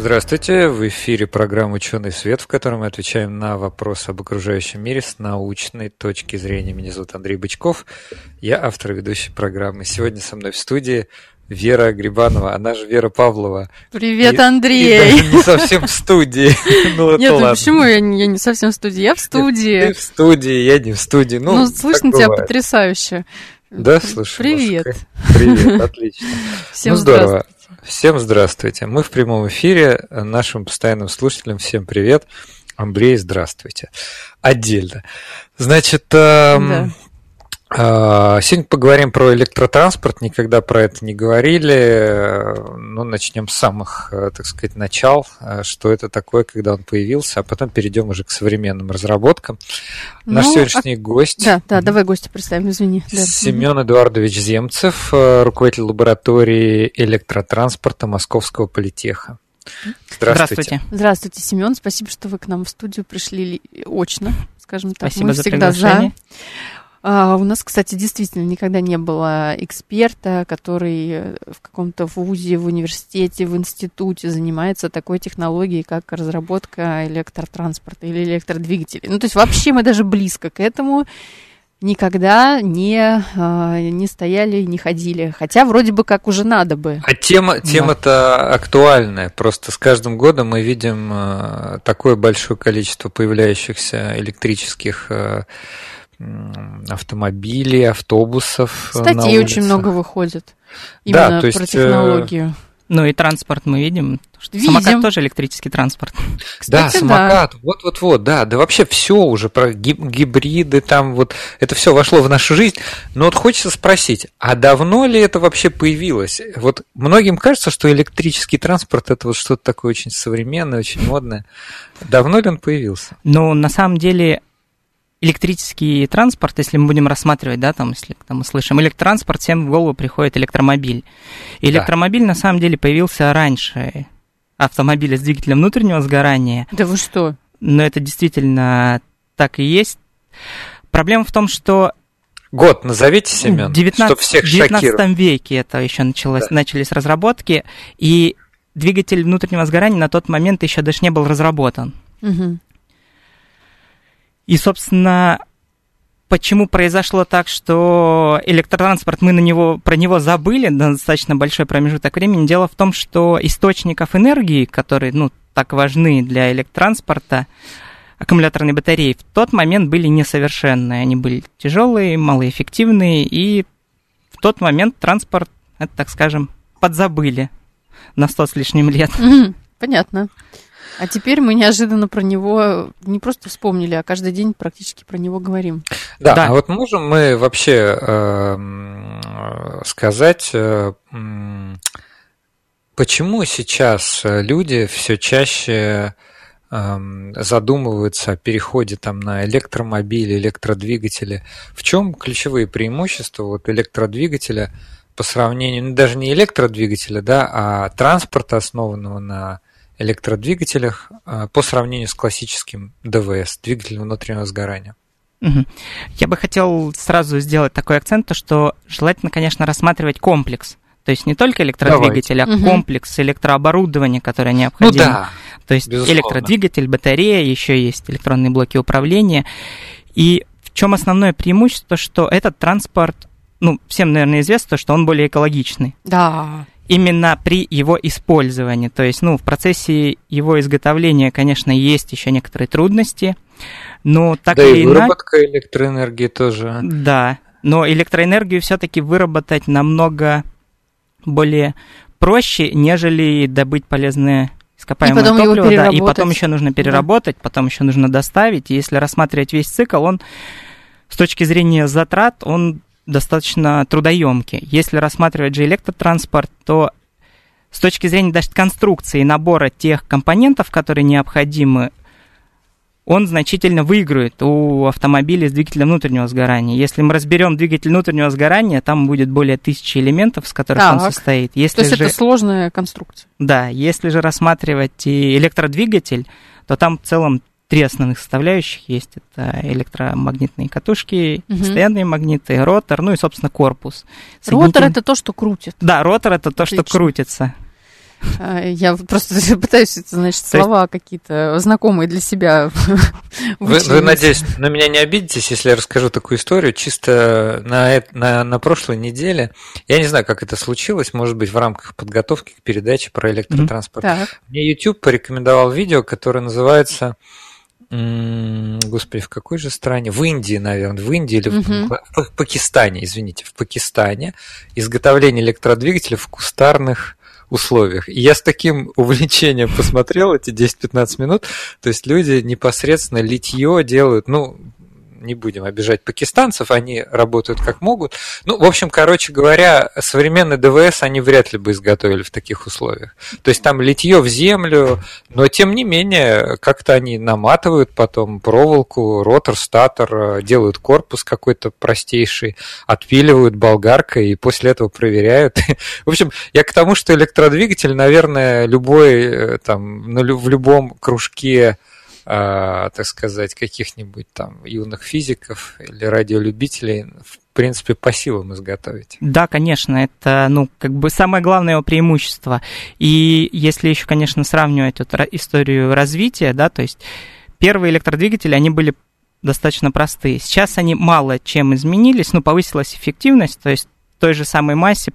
Здравствуйте, в эфире программа «Ученый свет», в которой мы отвечаем на вопросы об окружающем мире с научной точки зрения. Меня зовут Андрей Бычков, я автор ведущей программы. Сегодня со мной в студии Вера Грибанова, она же Вера Павлова. Привет, и, Андрей! И не совсем в студии. Ну, Нет, ну почему я не, я не совсем в студии? Я в студии. Ты в студии, я не в студии. Ну, ну слышно тебя потрясающе. Да, слушай. Привет. Привет, отлично. Всем ну, здорово. Всем здравствуйте. Мы в прямом эфире. Нашим постоянным слушателям всем привет. Андрей, здравствуйте. Отдельно. Значит, эм. А, сегодня поговорим про электротранспорт, никогда про это не говорили. Ну, начнем с самых, э, так сказать, начал, э, что это такое, когда он появился, а потом перейдем уже к современным разработкам. Ну, Наш сегодняшний а... гость... Да, да, давай гостя представим, извини. Да. Семен Эдуардович Земцев, э, руководитель лаборатории электротранспорта Московского политеха. Здравствуйте. Здравствуйте. Здравствуйте, Семен. Спасибо, что вы к нам в студию пришли очно, скажем так. Спасибо Мы за всегда приглашение. за. А, у нас, кстати, действительно никогда не было эксперта, который э, в каком-то вузе, в университете, в институте занимается такой технологией, как разработка электротранспорта или электродвигателей. Ну, то есть вообще мы даже близко к этому никогда не, а, не стояли, не ходили. Хотя вроде бы как уже надо бы. А тема, тема-то актуальная. Просто с каждым годом мы видим э, такое большое количество появляющихся электрических э, автомобилей, автобусов. Э, Статей очень много выходит. Именно да, то есть, про технологию. Ну и транспорт мы видим. Видим. Самокат тоже электрический транспорт. Кстати, да, самокат. Вот-вот-вот, да. Да вообще все уже про гибриды там вот. Это все вошло в нашу жизнь. Но вот хочется спросить, а давно ли это вообще появилось? Вот многим кажется, что электрический транспорт это вот что-то такое очень современное, очень модное. Давно ли он появился? Ну, на самом деле, электрический транспорт, если мы будем рассматривать, да, там, если там мы слышим электротранспорт, всем в голову приходит электромобиль. И электромобиль да. на самом деле появился раньше автомобиля с двигателем внутреннего сгорания. Да вы что? Но это действительно так и есть. Проблема в том, что Год назовите, Семен, 19, что всех В 19 веке это еще началось, да. начались разработки, и двигатель внутреннего сгорания на тот момент еще даже не был разработан. Угу. И, собственно, почему произошло так, что электротранспорт, мы на него, про него забыли на достаточно большой промежуток времени. Дело в том, что источников энергии, которые ну, так важны для электротранспорта, аккумуляторные батареи, в тот момент были несовершенные. Они были тяжелые, малоэффективные, и в тот момент транспорт, это, так скажем, подзабыли на сто с лишним лет. Понятно. А теперь мы неожиданно про него не просто вспомнили, а каждый день практически про него говорим. Да, да. а вот можем мы вообще э, сказать, э, почему сейчас люди все чаще эм, задумываются о переходе там на электромобили, электродвигатели. В чем ключевые преимущества вот электродвигателя по сравнению, ну, даже не электродвигателя, да, а транспорта, основанного на электродвигателях а, по сравнению с классическим ДВС, двигателем внутреннего сгорания. Угу. Я бы хотел сразу сделать такой акцент, то что желательно, конечно, рассматривать комплекс. То есть не только электродвигатель, Давайте. а комплекс электрооборудования, которое необходимо. Ну, да, то есть безусловно. электродвигатель, батарея, еще есть электронные блоки управления. И в чем основное преимущество, что этот транспорт, ну, всем, наверное, известно, что он более экологичный. Да именно при его использовании. То есть, ну, в процессе его изготовления, конечно, есть еще некоторые трудности, но так да или и выработка иначе... электроэнергии тоже. Да, но электроэнергию все-таки выработать намного более проще, нежели добыть полезные ископаемое и потом топливо, да, и потом еще нужно переработать, да. потом еще нужно доставить. И если рассматривать весь цикл, он с точки зрения затрат, он достаточно трудоемкий. Если рассматривать же электротранспорт, то с точки зрения даже конструкции набора тех компонентов, которые необходимы, он значительно выиграет у автомобиля с двигателем внутреннего сгорания. Если мы разберем двигатель внутреннего сгорания, там будет более тысячи элементов, из которых так. он состоит. Если То есть же... это сложная конструкция? Да, если же рассматривать электродвигатель, то там в целом три основных составляющих есть. Это электромагнитные катушки, угу. постоянные магниты, ротор, ну и, собственно, корпус. Ротор – это то, что крутит. Да, ротор – это то, Отлично. что крутится. А, я просто пытаюсь, значит, слова есть... какие-то знакомые для себя вы, вы, надеюсь, на меня не обидитесь, если я расскажу такую историю. Чисто на, на, на прошлой неделе, я не знаю, как это случилось, может быть, в рамках подготовки к передаче про электротранспорт. Mm-hmm. Мне YouTube порекомендовал видео, которое называется Господи, в какой же стране? В Индии, наверное, в Индии или угу. в, в Пакистане, извините, в Пакистане изготовление электродвигателя в кустарных условиях. И я с таким увлечением посмотрел эти 10-15 минут. То есть люди непосредственно литье делают, ну, не будем обижать пакистанцев, они работают как могут. Ну, в общем, короче говоря, современный ДВС они вряд ли бы изготовили в таких условиях. То есть там литье в землю, но тем не менее, как-то они наматывают потом проволоку, ротор, статор, делают корпус какой-то простейший, отпиливают болгаркой и после этого проверяют. В общем, я к тому, что электродвигатель, наверное, любой э, там в любом кружке так сказать, каких-нибудь там юных физиков или радиолюбителей, в принципе, по силам изготовить. Да, конечно, это, ну, как бы самое главное его преимущество. И если еще, конечно, сравнивать вот историю развития, да, то есть первые электродвигатели, они были достаточно простые. Сейчас они мало чем изменились, ну, повысилась эффективность, то есть той же самой массе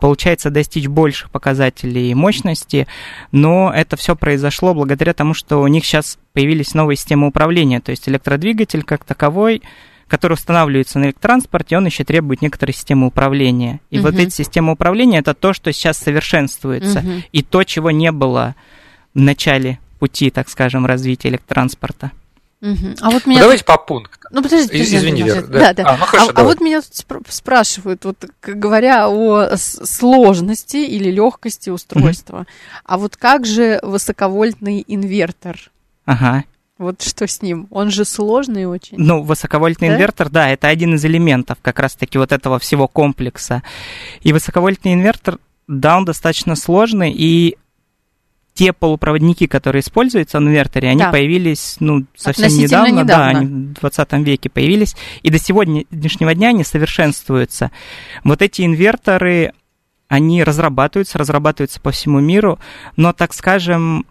получается достичь больших показателей мощности, но это все произошло благодаря тому, что у них сейчас появились новые системы управления, то есть электродвигатель как таковой который устанавливается на электротранспорте, он еще требует некоторой системы управления. И uh-huh. вот эти системы управления это то, что сейчас совершенствуется, uh-huh. и то, чего не было в начале пути, так скажем, развития электротранспорта. Угу. А вот меня... Ну, давайте по пунктам. Ну, подождите, подождите. Извини, Вера. Да, да. да. А, ну, хорошо, а, а вот меня спрашивают, вот говоря о сложности или легкости устройства, угу. а вот как же высоковольтный инвертор? Ага. Вот что с ним? Он же сложный очень. Ну, высоковольтный да? инвертор, да, это один из элементов как раз-таки вот этого всего комплекса. И высоковольтный инвертор, да, он достаточно сложный, и те полупроводники, которые используются в инверторе, они да. появились ну, совсем недавно, недавно, да, они в 20 веке появились, и до сегодняшнего дня они совершенствуются. Вот эти инверторы, они разрабатываются, разрабатываются по всему миру, но, так скажем,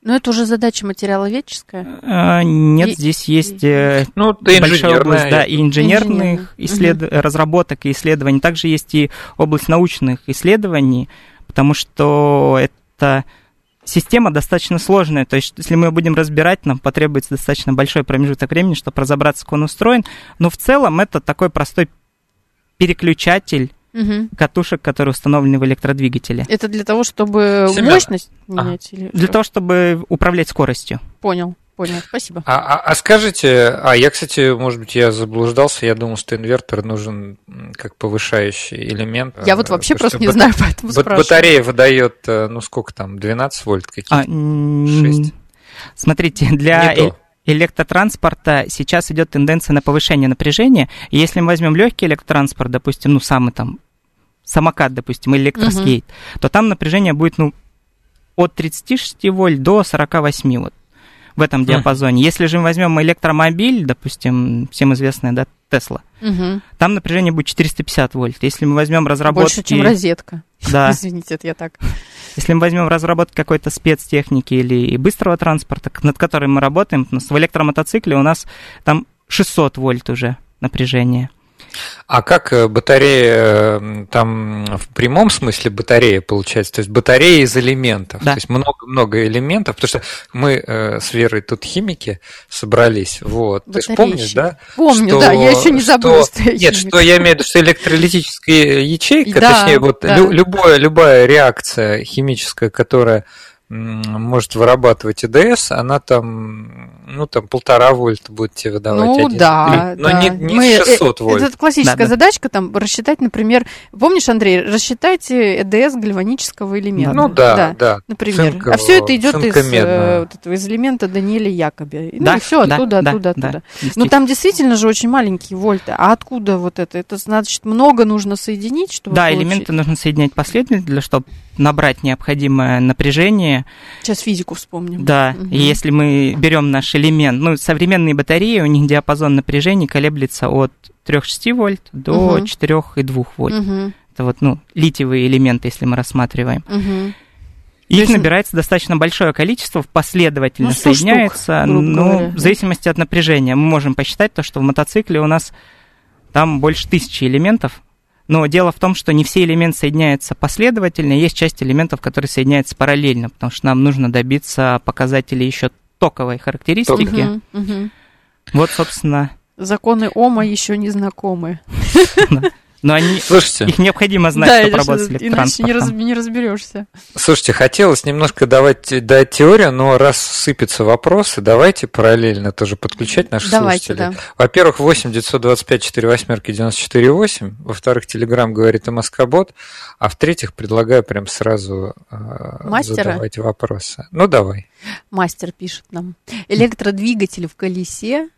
но это уже задача материаловедческая? А, нет, и, здесь есть и, ну, большая область да, и инженерных исслед... угу. разработок и исследований. Также есть и область научных исследований, потому что это система достаточно сложная, то есть если мы будем разбирать, нам потребуется достаточно большой промежуток времени, чтобы разобраться, как он устроен, но в целом это такой простой переключатель угу. катушек, которые установлены в электродвигателе. Это для того, чтобы Семен. мощность менять? А. Или для что? того, чтобы управлять скоростью. Понял. Понял, спасибо. А, а, а скажите, а я, кстати, может быть, я заблуждался, я думал, что инвертор нужен как повышающий элемент. Я вот вообще просто не бат... знаю, поэтому спрашиваю. Батарея выдает, э, ну сколько там, 12 вольт какие-то? А, 6? Смотрите, для электротранспорта сейчас идет тенденция на повышение напряжения. И если мы возьмем легкий электротранспорт, допустим, ну самый там самокат, допустим, электроскейт, угу. то там напряжение будет, ну, от 36 вольт до 48 вот в этом диапазоне. Если же мы возьмем электромобиль, допустим, всем известная, да, Тесла, угу. там напряжение будет 450 вольт. Если мы возьмем разработки... Больше, чем розетка. Да. Извините, это я так. Если мы возьмем разработку какой-то спецтехники или быстрого транспорта, над которым мы работаем, в электромотоцикле у нас там 600 вольт уже напряжение. А как э, батарея, э, там в прямом смысле батарея получается? То есть батарея из элементов. Да. То есть много-много элементов, потому что мы э, с Верой тут химики собрались. Вот. Ты же помнишь, да? Помню, что, да, я еще не забыла, что, что я Нет, химик. что я имею в виду, что электролитическая ячейка, да, точнее, вот да. лю- любая, любая реакция химическая, которая может вырабатывать ИДС, она там, ну, там полтора вольта будет тебе выдавать. Ну, один. да. Но да. не, не Мы, 600 э, вольт. Это классическая да, задачка, там, рассчитать, например, помнишь, Андрей, рассчитайте ЭДС гальванического элемента. Ну, да, да. да. Например. Цинкового, а все это идет из, э, вот этого, из элемента Даниэля Якоби. Да, ну, и все оттуда, да, оттуда, да, оттуда. Да, ну, там действительно же очень маленькие вольты. А откуда вот это? Это значит, много нужно соединить, чтобы Да, получить... элементы нужно соединять последовательно, чтобы набрать необходимое напряжение. Сейчас физику вспомним. Да, угу. если мы берем наш элемент, ну, современные батареи, у них диапазон напряжения колеблется от 3,6 вольт до угу. 4,2 вольт. Угу. Это вот, ну, литиевые элементы, если мы рассматриваем. Угу. Их есть... набирается достаточно большое количество, последовательно ну, соединяется, штук, но в зависимости от напряжения. Мы можем посчитать то, что в мотоцикле у нас там больше тысячи элементов, но дело в том, что не все элементы соединяются последовательно, есть часть элементов, которые соединяются параллельно, потому что нам нужно добиться показателей еще токовой характеристики. Угу, угу. Вот, собственно. Законы Ома еще не знакомы. Но они, Слушайте, их необходимо знать, да, чтобы работать с Иначе не, раз, не разберешься. Слушайте, хотелось немножко давать, дать теорию, но раз сыпятся вопросы, давайте параллельно тоже подключать наших давайте, слушателей. Да. Во-первых, 8 925 4 восьмерки 94 8. Во-вторых, Телеграм говорит о Москобот. А в-третьих, предлагаю прям сразу э, Мастера? задавать вопросы. Ну, давай. Мастер пишет нам. Электродвигатель в колесе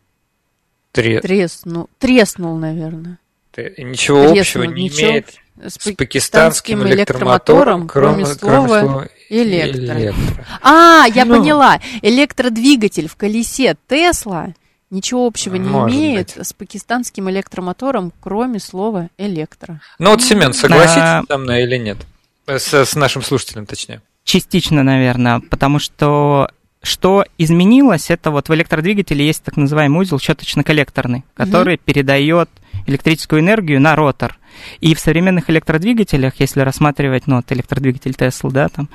Тре... треснул, треснул, наверное ничего Треснул, общего не ничего имеет с пакистанским электромотором, кроме, кроме слова, кроме слова электро. электро. А, я ну, поняла. Электродвигатель в колесе Тесла ничего общего не имеет быть. с пакистанским электромотором, кроме слова электро. Ну вот, Семен, согласитесь а... со мной или нет? С, с нашим слушателем, точнее. Частично, наверное, потому что что изменилось, это вот в электродвигателе есть так называемый узел щеточно-коллекторный, который угу. передает электрическую энергию на ротор. И в современных электродвигателях, если рассматривать, ну, вот электродвигатель Tesla, да, там,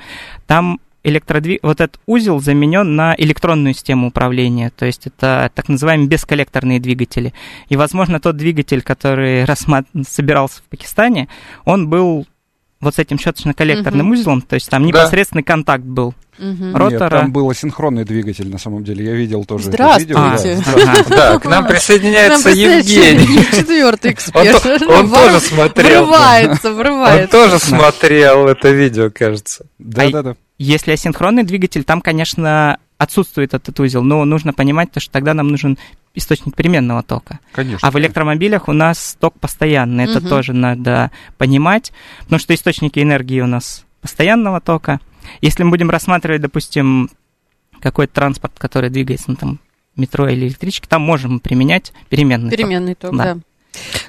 там электродвиг... вот этот узел заменен на электронную систему управления, то есть это так называемые бесколлекторные двигатели. И, возможно, тот двигатель, который рассмат... собирался в Пакистане, он был вот с этим щеточно-коллекторным угу. узлом, то есть там да. непосредственный контакт был угу. ротора. Нет, там был асинхронный двигатель, на самом деле. Я видел тоже Здравствуйте. это видео. А, да, к нам присоединяется Евгений. Четвертый эксперт. Он тоже смотрел. Врывается, врывается. Он тоже смотрел это видео, кажется. Да-да-да. А если асинхронный двигатель, там, конечно, отсутствует этот узел, но нужно понимать, что тогда нам нужен источник переменного тока. Конечно. А в электромобилях у нас ток постоянный, это угу. тоже надо понимать, потому что источники энергии у нас постоянного тока. Если мы будем рассматривать, допустим, какой-то транспорт, который двигается, ну, там, метро или электрички, там можем применять переменный, переменный ток. Переменный ток, да. да.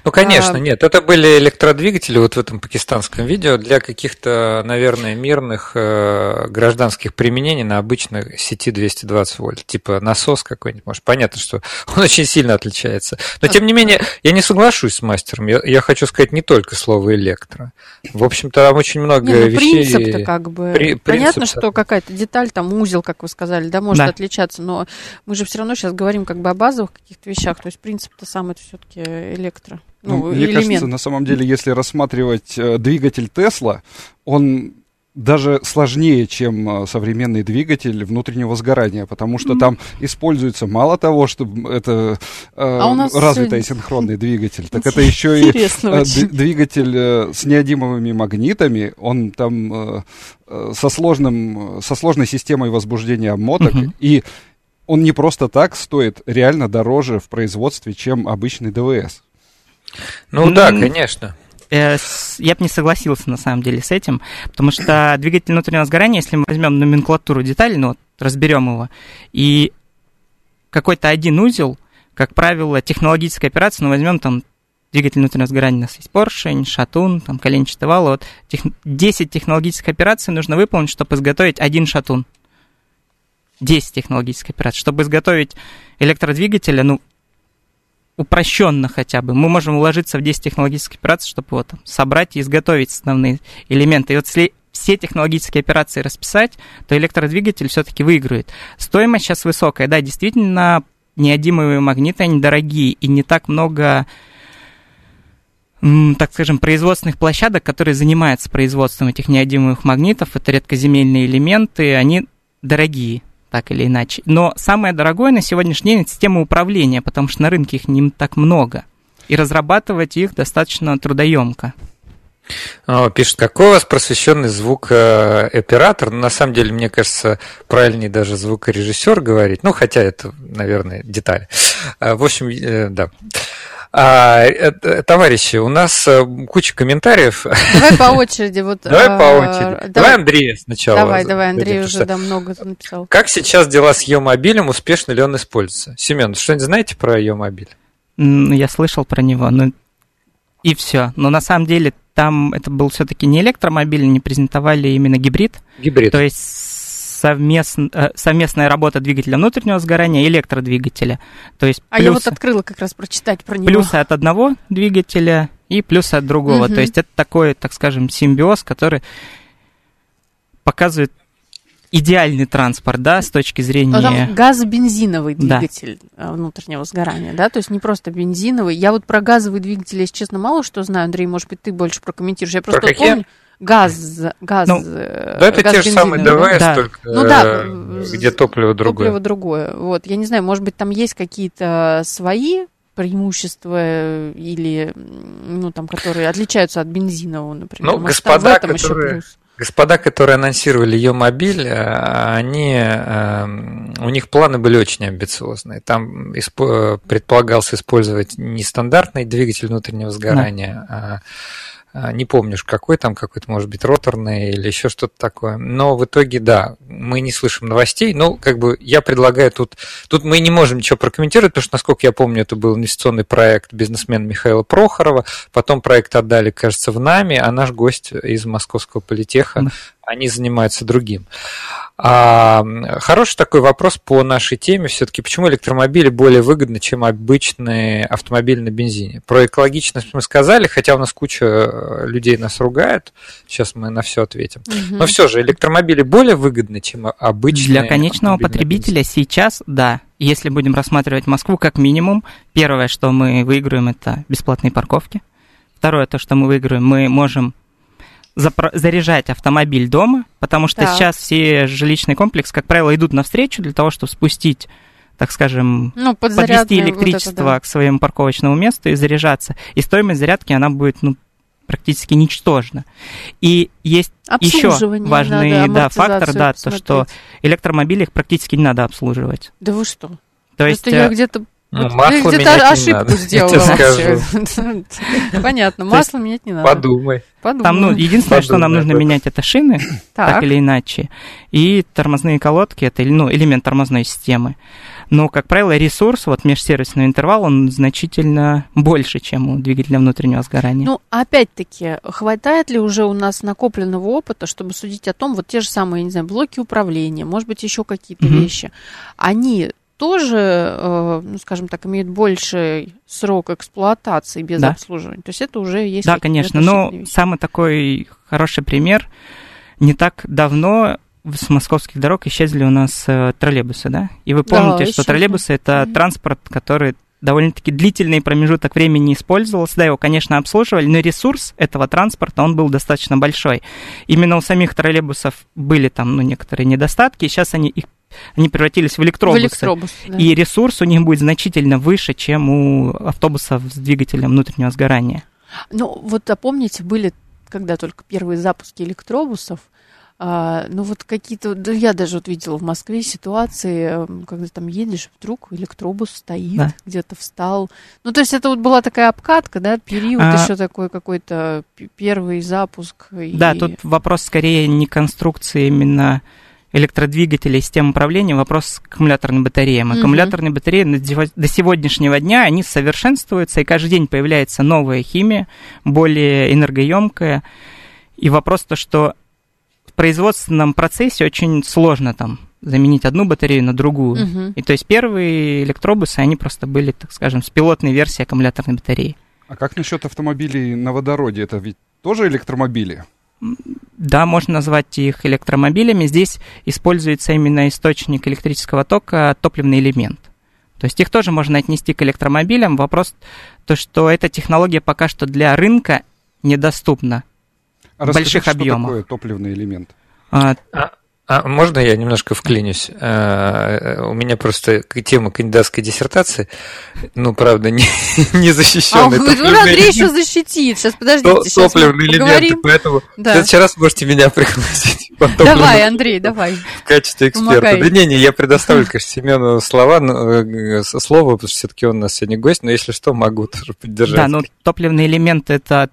Ну, конечно, а... нет. Это были электродвигатели вот в этом пакистанском видео для каких-то, наверное, мирных э, гражданских применений на обычной сети 220 вольт. Типа насос какой-нибудь. Может, понятно, что он очень сильно отличается. Но, тем не менее, я не соглашусь с мастером. Я, я хочу сказать не только слово электро. В общем-то, там очень много не, ну, вещей... принцип-то как бы... При, Понятно, принцип что какая-то деталь, там узел, как вы сказали, да, может да. отличаться, но мы же все равно сейчас говорим как бы о базовых каких-то вещах. То есть принцип-то сам это все-таки электро. Ну, мне элемент. кажется, на самом деле, если рассматривать э, двигатель Тесла, он даже сложнее, чем э, современный двигатель внутреннего сгорания, потому что mm-hmm. там используется мало того, что это э, а развитый все... синхронный двигатель, так это еще и э, двигатель э, с неодимовыми магнитами, он там э, э, со, сложным, со сложной системой возбуждения обмоток, mm-hmm. и он не просто так стоит реально дороже в производстве, чем обычный ДВС. Ну, ну да, конечно. Э, я бы не согласился на самом деле с этим, потому что двигатель внутреннего сгорания, если мы возьмем номенклатуру деталей, ну вот разберем его, и какой-то один узел, как правило, технологическая операция, ну возьмем там двигатель внутреннего сгорания у нас есть поршень, шатун, там коленчатый вал, вот тех, 10 технологических операций нужно выполнить, чтобы изготовить один шатун. 10 технологических операций. Чтобы изготовить электродвигателя, ну, упрощенно хотя бы. Мы можем уложиться в 10 технологических операций, чтобы вот собрать и изготовить основные элементы. И вот если все технологические операции расписать, то электродвигатель все-таки выигрывает. Стоимость сейчас высокая. Да, действительно, неодимовые магниты, они дорогие, и не так много так скажем, производственных площадок, которые занимаются производством этих неодимых магнитов, это редкоземельные элементы, они дорогие, так или иначе. Но самое дорогое на сегодняшний день – это система управления, потому что на рынке их не так много. И разрабатывать их достаточно трудоемко. О, пишет, какой у вас просвещенный звук э, оператор? Ну, на самом деле, мне кажется, правильнее даже звукорежиссер говорить. Ну, хотя это, наверное, деталь. Э, в общем, э, да. А, э, товарищи, у нас э, куча комментариев. Давай по очереди. Вот, давай по а, очереди. Давай, давай Андрея сначала. Давай, давай, Андрей уже да, много написал. Как сейчас дела с Е-мобилем, успешно ли он используется? Семен, что-нибудь знаете про Е-мобиль? Я слышал про него, но и все. Но на самом деле там это был все-таки не электромобиль, не презентовали именно гибрид. Гибрид. То есть совместн, э, совместная работа двигателя внутреннего сгорания и электродвигателя. То есть а я вот открыла как раз прочитать про него. Плюсы от одного двигателя и плюсы от другого. Угу. То есть это такой, так скажем, симбиоз, который показывает идеальный транспорт, да, с точки зрения... А там газобензиновый двигатель да. Э, внутреннего сгорания, да, то есть не просто бензиновый. Я вот про газовый двигатель, если честно, мало что знаю. Андрей, может быть, ты больше прокомментируешь. Я просто про какие? помню газ, газ. Ну, э, да, это газ те же самые ДВС, да? только ну, да, э, где топливо другое. Топливо другое. Вот, я не знаю, может быть, там есть какие-то свои преимущества или, ну, там, которые отличаются от бензинового, например. Ну, может, господа, в этом которые... еще плюс. Господа, которые анонсировали ее мобиль, э, они, у них планы были очень амбициозные. Там предполагался использовать не стандартный двигатель внутреннего сгорания, да. а, не помнишь, какой там, какой-то, может быть, роторный или еще что-то такое. Но в итоге, да, мы не слышим новостей. Ну, как бы я предлагаю тут... Тут мы не можем ничего прокомментировать, потому что, насколько я помню, это был инвестиционный проект бизнесмена Михаила Прохорова. Потом проект отдали, кажется, в НАМИ, а наш гость из Московского политеха, они занимаются другим. А, хороший такой вопрос по нашей теме все-таки. Почему электромобили более выгодны, чем обычные автомобили на бензине? Про экологичность мы сказали, хотя у нас куча э, людей нас ругают. Сейчас мы на все ответим. Угу. Но все же электромобили более выгодны, чем обычные. Для конечного потребителя сейчас да. Если будем рассматривать Москву как минимум, первое, что мы выиграем, это бесплатные парковки. Второе, то, что мы выиграем, мы можем заряжать автомобиль дома, потому что так. сейчас все жилищный комплекс, как правило, идут навстречу для того, чтобы спустить так скажем, ну, подвести электричество вот это, да. к своему парковочному месту и заряжаться. И стоимость зарядки, она будет ну, практически ничтожна. И есть еще важный надо, да, фактор, да, то, что электромобили их практически не надо обслуживать. Да вы что? То есть, Это я э, где-то ну, масло где-то менять ошибку не надо. сделала вообще. Понятно, масло менять не надо. Подумай. Подумай. Там, ну, единственное, Подумай, что нам нужно менять, это шины, так. так или иначе, и тормозные колодки, это ну, элемент тормозной системы. Но, как правило, ресурс, вот межсервисный интервал, он значительно больше, чем у двигателя внутреннего сгорания. Ну, опять-таки, хватает ли уже у нас накопленного опыта, чтобы судить о том, вот те же самые, не знаю, блоки управления, может быть, еще какие-то mm-hmm. вещи, они тоже, э, ну, скажем так, имеют больший срок эксплуатации без да. обслуживания. То есть это уже есть... Да, конечно, но вещи. самый такой хороший пример. Не так давно с московских дорог исчезли у нас э, троллейбусы, да? И вы помните, да, что троллейбусы это mm-hmm. транспорт, который довольно-таки длительный промежуток времени использовался. Да, его, конечно, обслуживали, но ресурс этого транспорта, он был достаточно большой. Именно у самих троллейбусов были там, ну, некоторые недостатки, сейчас они их они превратились в электробусы. В электробус, да. И ресурс у них будет значительно выше, чем у автобусов с двигателем внутреннего сгорания. Ну, вот помните, были когда только первые запуски электробусов, а, ну вот какие-то, да я даже вот видела в Москве ситуации, эм, когда там едешь, вдруг электробус стоит, да. где-то встал. Ну то есть это вот была такая обкатка, да, период а... еще такой какой-то первый запуск. Да, и... тут вопрос скорее не конструкции именно электродвигателей, систем управления, вопрос к аккумуляторным батареям. Угу. Аккумуляторные батареи до сегодняшнего дня, они совершенствуются, и каждый день появляется новая химия, более энергоемкая. И вопрос то, что в производственном процессе очень сложно там заменить одну батарею на другую. Угу. И то есть первые электробусы, они просто были, так скажем, с пилотной версией аккумуляторной батареи. А как насчет автомобилей на водороде? Это ведь тоже электромобили? Да, можно назвать их электромобилями. Здесь используется именно источник электрического тока, топливный элемент. То есть их тоже можно отнести к электромобилям. Вопрос то, что эта технология пока что для рынка недоступна а в больших объемах. Что такое топливный элемент? А, а можно я немножко вклинюсь? А, у меня просто тема кандидатской диссертации, ну, правда, не, не защищенная. А, вы, ну, Андрей еще защитит. Сейчас, подождите, То, сейчас Топливные элементы, поэтому да. в следующий раз можете меня пригласить. Давай, Андрей, давай. В качестве эксперта. Помогай. Да не, не, я предоставлю, конечно, Семену слова, э, слово, потому что все-таки он у нас сегодня гость, но если что, могу тоже поддержать. Да, ну, топливный элемент – это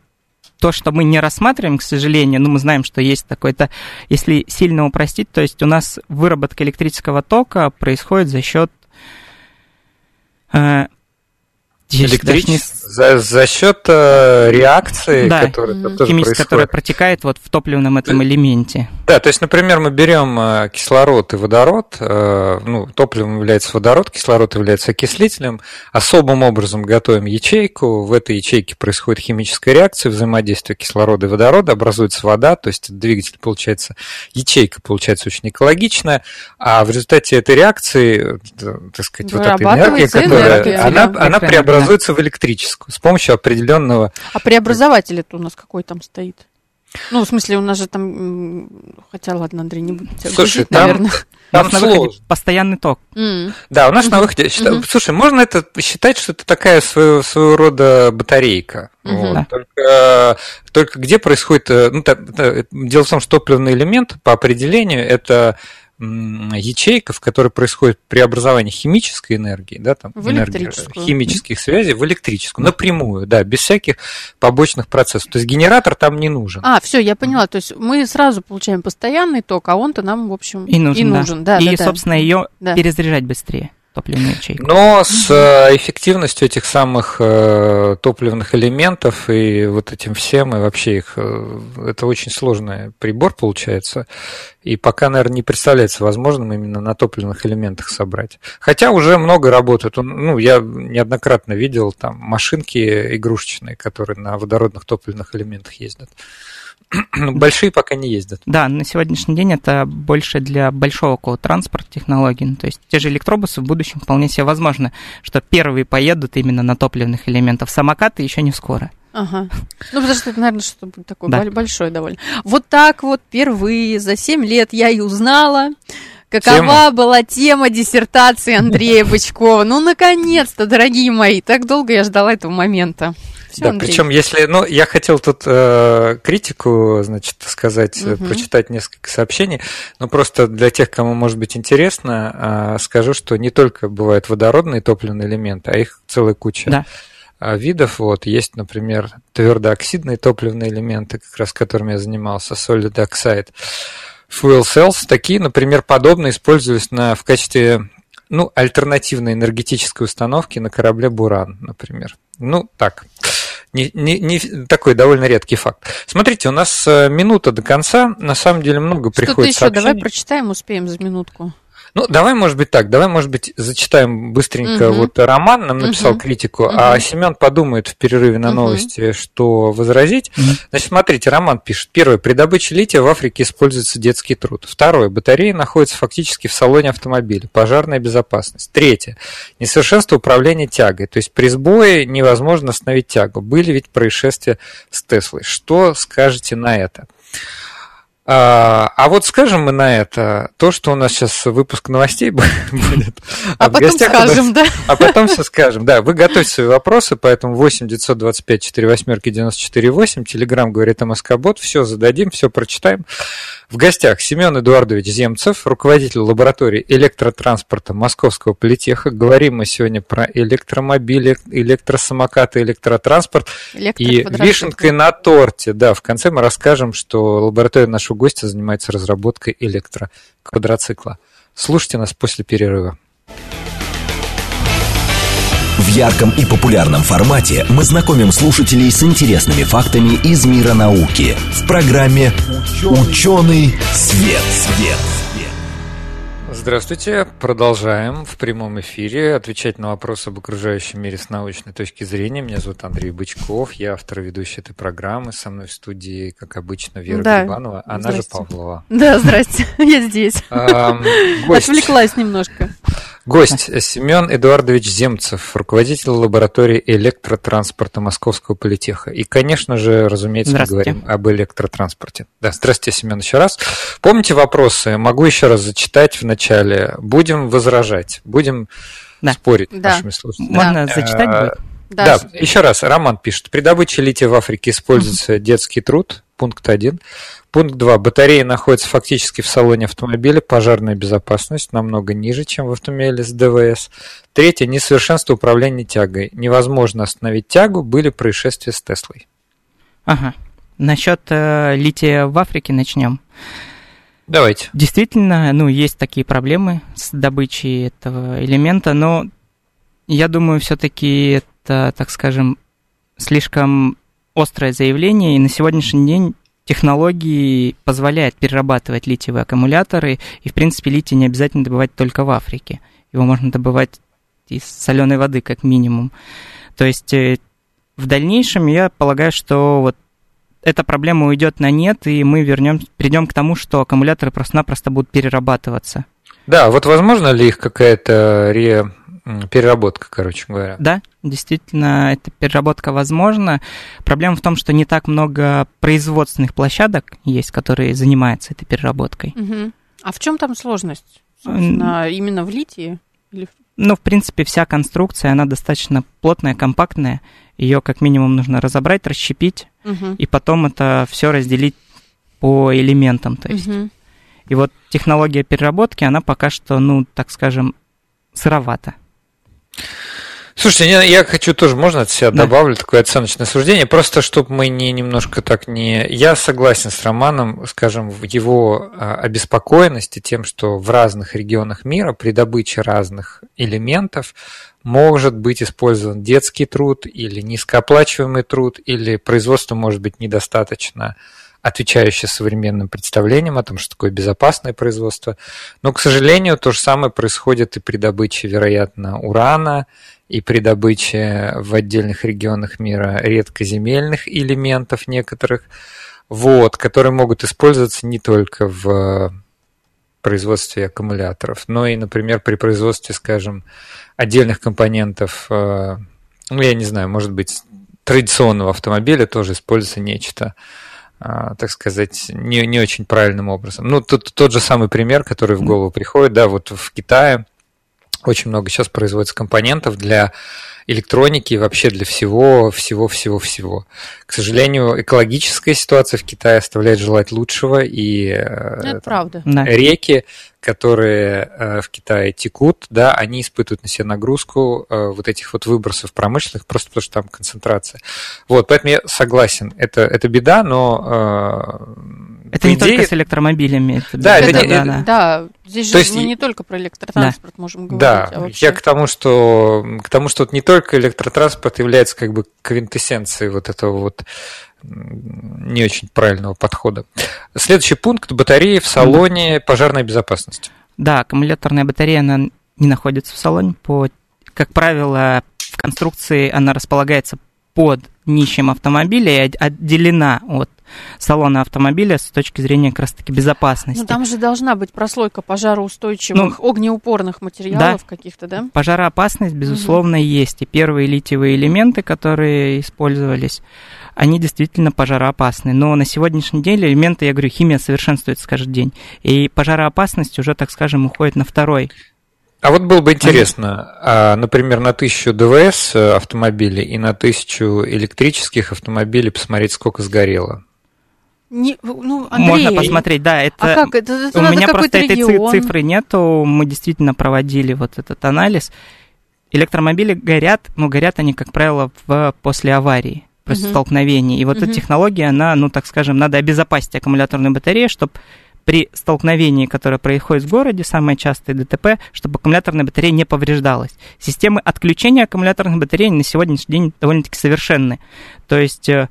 то, что мы не рассматриваем, к сожалению, но мы знаем, что есть такой-то, если сильно упростить, то есть у нас выработка электрического тока происходит за счет э, Электричество за, за счет э, реакции, да, которая, химическая, которая протекает вот в топливном этом элементе. Да, то есть, например, мы берем э, кислород и водород, э, ну, топливом является водород, кислород является окислителем, особым образом готовим ячейку, в этой ячейке происходит химическая реакция, взаимодействие кислорода и водорода, образуется вода, то есть двигатель получается, ячейка получается очень экологичная, а в результате этой реакции, э, так сказать, вот эта энергия, которая, энергия, она, она преобразуется в электричество с помощью определенного... А преобразователь это у нас какой там стоит? Ну, в смысле, у нас же там... Хотя, ладно, Андрей, не будет тебя Слушай, грузить, там, наверное. Там на выходе постоянный ток. Mm. Да, у нас mm-hmm. на выходе... Mm-hmm. Слушай, можно это считать, что это такая своего, своего рода батарейка. Mm-hmm. Вот. Да. Только, только где происходит... Э, ну, та, та, дело в том, что топливный элемент по определению это ячейка, в которой происходит преобразование химической энергии, да, там, в энергии химических связей в электрическую, напрямую, да, без всяких побочных процессов. То есть генератор там не нужен. А, все, я поняла. То есть мы сразу получаем постоянный ток, а он-то нам, в общем, и нужен. И, нужен, да. Да, и да, собственно, да. ее да. перезаряжать быстрее топливную ячейку. Но с э, эффективностью этих самых э, топливных элементов и вот этим всем, и вообще их, э, это очень сложный прибор получается, и пока, наверное, не представляется возможным именно на топливных элементах собрать. Хотя уже много работают. Ну, я неоднократно видел там машинки игрушечные, которые на водородных топливных элементах ездят. Ну, большие пока не ездят. Да, на сегодняшний день это больше для большого какого транспорта технологий. Ну, то есть те же электробусы в будущем вполне себе возможно, что первые поедут именно на топливных элементах. Самокаты еще не скоро. Ага. Ну, потому что это, наверное, что-то будет такое да. большое довольно. Вот так вот впервые за 7 лет я и узнала, какова тема? была тема диссертации Андрея Бычкова. Ну, наконец-то, дорогие мои, так долго я ждала этого момента. Все, да, Андрей. причем, если, ну, я хотел тут э, критику, значит, сказать, угу. прочитать несколько сообщений, но просто для тех, кому может быть интересно, э, скажу, что не только бывают водородные топливные элементы, а их целая куча. Да э, видов. Вот есть, например, твердооксидные топливные элементы, как раз которыми я занимался, solid oxide. Fuel cells, такие, например, подобные использовались на, в качестве ну, альтернативной энергетической установки на корабле «Буран», например. Ну, так, не, не, не такой довольно редкий факт. Смотрите, у нас э, минута до конца, на самом деле много Что приходит еще? сообщений. Давай прочитаем, успеем за минутку. Ну, давай, может быть, так. Давай, может быть, зачитаем быстренько. Угу. Вот Роман нам написал угу. критику, угу. а Семен подумает в перерыве на новости, угу. что возразить. Угу. Значит, смотрите, Роман пишет. Первое. При добыче лития в Африке используется детский труд. Второе. Батарея находится фактически в салоне автомобиля. Пожарная безопасность. Третье. Несовершенство управления тягой. То есть при сбое невозможно остановить тягу. Были ведь происшествия с Теслой. Что скажете на это? А, а вот скажем мы на это, то, что у нас сейчас выпуск новостей будет. А, а потом скажем, да? А потом все скажем, да. Вы готовьте свои вопросы, поэтому 8 925 4 восьмерки 94 8, Телеграм говорит МСК Бот, все зададим, все прочитаем. В гостях Семен Эдуардович Земцев, руководитель лаборатории электротранспорта Московского политеха. Говорим мы сегодня про электромобили, электросамокаты, электротранспорт. И вишенкой на торте, да, в конце мы расскажем, что лаборатория нашего гостя занимается разработкой электроквадроцикла. Слушайте нас после перерыва. В ярком и популярном формате мы знакомим слушателей с интересными фактами из мира науки в программе «Ученый свет». свет. Здравствуйте, продолжаем в прямом эфире отвечать на вопросы об окружающем мире с научной точки зрения. Меня зовут Андрей Бычков, я автор и ведущий этой программы. Со мной в студии, как обычно, Вера да. Грибанова, она же Павлова. Да, здрасте, я здесь. Отвлеклась немножко. Гость Семен Эдуардович Земцев, руководитель лаборатории электротранспорта Московского политеха. И, конечно же, разумеется, мы говорим об электротранспорте. Да, здравствуйте, Семен, еще раз. Помните вопросы? Могу еще раз зачитать в начале. Будем возражать, будем да. спорить да. нашими слушателями. Можно да. зачитать будет? Да, да, еще раз, Роман пишет. При добыче лития в Африке используется детский труд, пункт 1. Пункт 2. Батарея находится фактически в салоне автомобиля. Пожарная безопасность намного ниже, чем в автомобиле с ДВС. Третье. Несовершенство управления тягой. Невозможно остановить тягу. Были происшествия с Теслой. Ага. Насчет э, лития в Африке начнем. Давайте. Действительно, ну, есть такие проблемы с добычей этого элемента, но я думаю, все-таки это, так скажем, слишком острое заявление, и на сегодняшний день технологии позволяют перерабатывать литиевые аккумуляторы, и, в принципе, литий не обязательно добывать только в Африке. Его можно добывать из соленой воды, как минимум. То есть э, в дальнейшем я полагаю, что вот эта проблема уйдет на нет, и мы вернем, придем к тому, что аккумуляторы просто-напросто будут перерабатываться. Да, вот возможно ли их какая-то ре Переработка, короче говоря. Да, действительно, эта переработка возможна. Проблема в том, что не так много производственных площадок есть, которые занимаются этой переработкой. Угу. А в чем там сложность? Собственно, именно в литии? Или... Ну, в принципе, вся конструкция, она достаточно плотная, компактная. Ее как минимум нужно разобрать, расщепить, угу. и потом это все разделить по элементам. То есть. Угу. И вот технология переработки, она пока что, ну, так скажем, сыровата. Слушайте, я, хочу тоже, можно от себя да. добавлю такое оценочное суждение, просто чтобы мы не немножко так не... Я согласен с Романом, скажем, в его а, обеспокоенности тем, что в разных регионах мира при добыче разных элементов может быть использован детский труд или низкооплачиваемый труд, или производство может быть недостаточно отвечающее современным представлениям о том, что такое безопасное производство. Но, к сожалению, то же самое происходит и при добыче, вероятно, урана, и при добыче в отдельных регионах мира редкоземельных элементов некоторых, вот, которые могут использоваться не только в производстве аккумуляторов, но и, например, при производстве, скажем, отдельных компонентов, э, ну, я не знаю, может быть, традиционного автомобиля тоже используется нечто так сказать, не, не очень правильным образом. Ну, тут тот же самый пример, который в голову приходит, да, вот в Китае очень много сейчас производится компонентов для электроники и вообще для всего, всего, всего, всего. К сожалению, экологическая ситуация в Китае оставляет желать лучшего, и э, Это правда. реки, которые э, в Китае текут, да, они испытывают на себе нагрузку э, вот этих вот выбросов промышленных, просто потому что там концентрация. Вот, поэтому я согласен, это, это беда, но это не идее... только с электромобилями. Это да, это, это, не, да, да. да, здесь же есть... мы не только про электротранспорт да. можем говорить. Да, а вообще... я к тому, что к тому, что вот не только электротранспорт является как бы квинтэссенцией вот этого вот не очень правильного подхода. Следующий пункт – батареи в салоне пожарной безопасности. Да, аккумуляторная батарея, она не находится в салоне. По, как правило, в конструкции она располагается под днищем автомобиля и отделена от салона автомобиля с точки зрения как раз-таки безопасности. Ну, там же должна быть прослойка пожароустойчивых, ну, огнеупорных материалов да, каких-то, да? Пожароопасность, безусловно, угу. есть. И первые литиевые элементы, которые использовались, они действительно пожароопасны. Но на сегодняшний день элементы, я говорю, химия совершенствуется каждый день. И пожароопасность уже, так скажем, уходит на второй а вот было бы интересно, а, например, на тысячу ДВС э, автомобилей и на тысячу электрических автомобилей посмотреть, сколько сгорело. Не, ну, Андрей, Можно посмотреть, да, это, а как? это, это у меня просто регион. этой цифры нету, мы действительно проводили вот этот анализ. Электромобили горят, но горят они, как правило, в, после аварии, после uh-huh. столкновения. И вот uh-huh. эта технология, она, ну, так скажем, надо обезопасить аккумуляторную батарею, чтобы при столкновении, которое происходит в городе, самое частое ДТП, чтобы аккумуляторная батарея не повреждалась. Системы отключения аккумуляторных батарей на сегодняшний день довольно-таки совершенны. То есть э,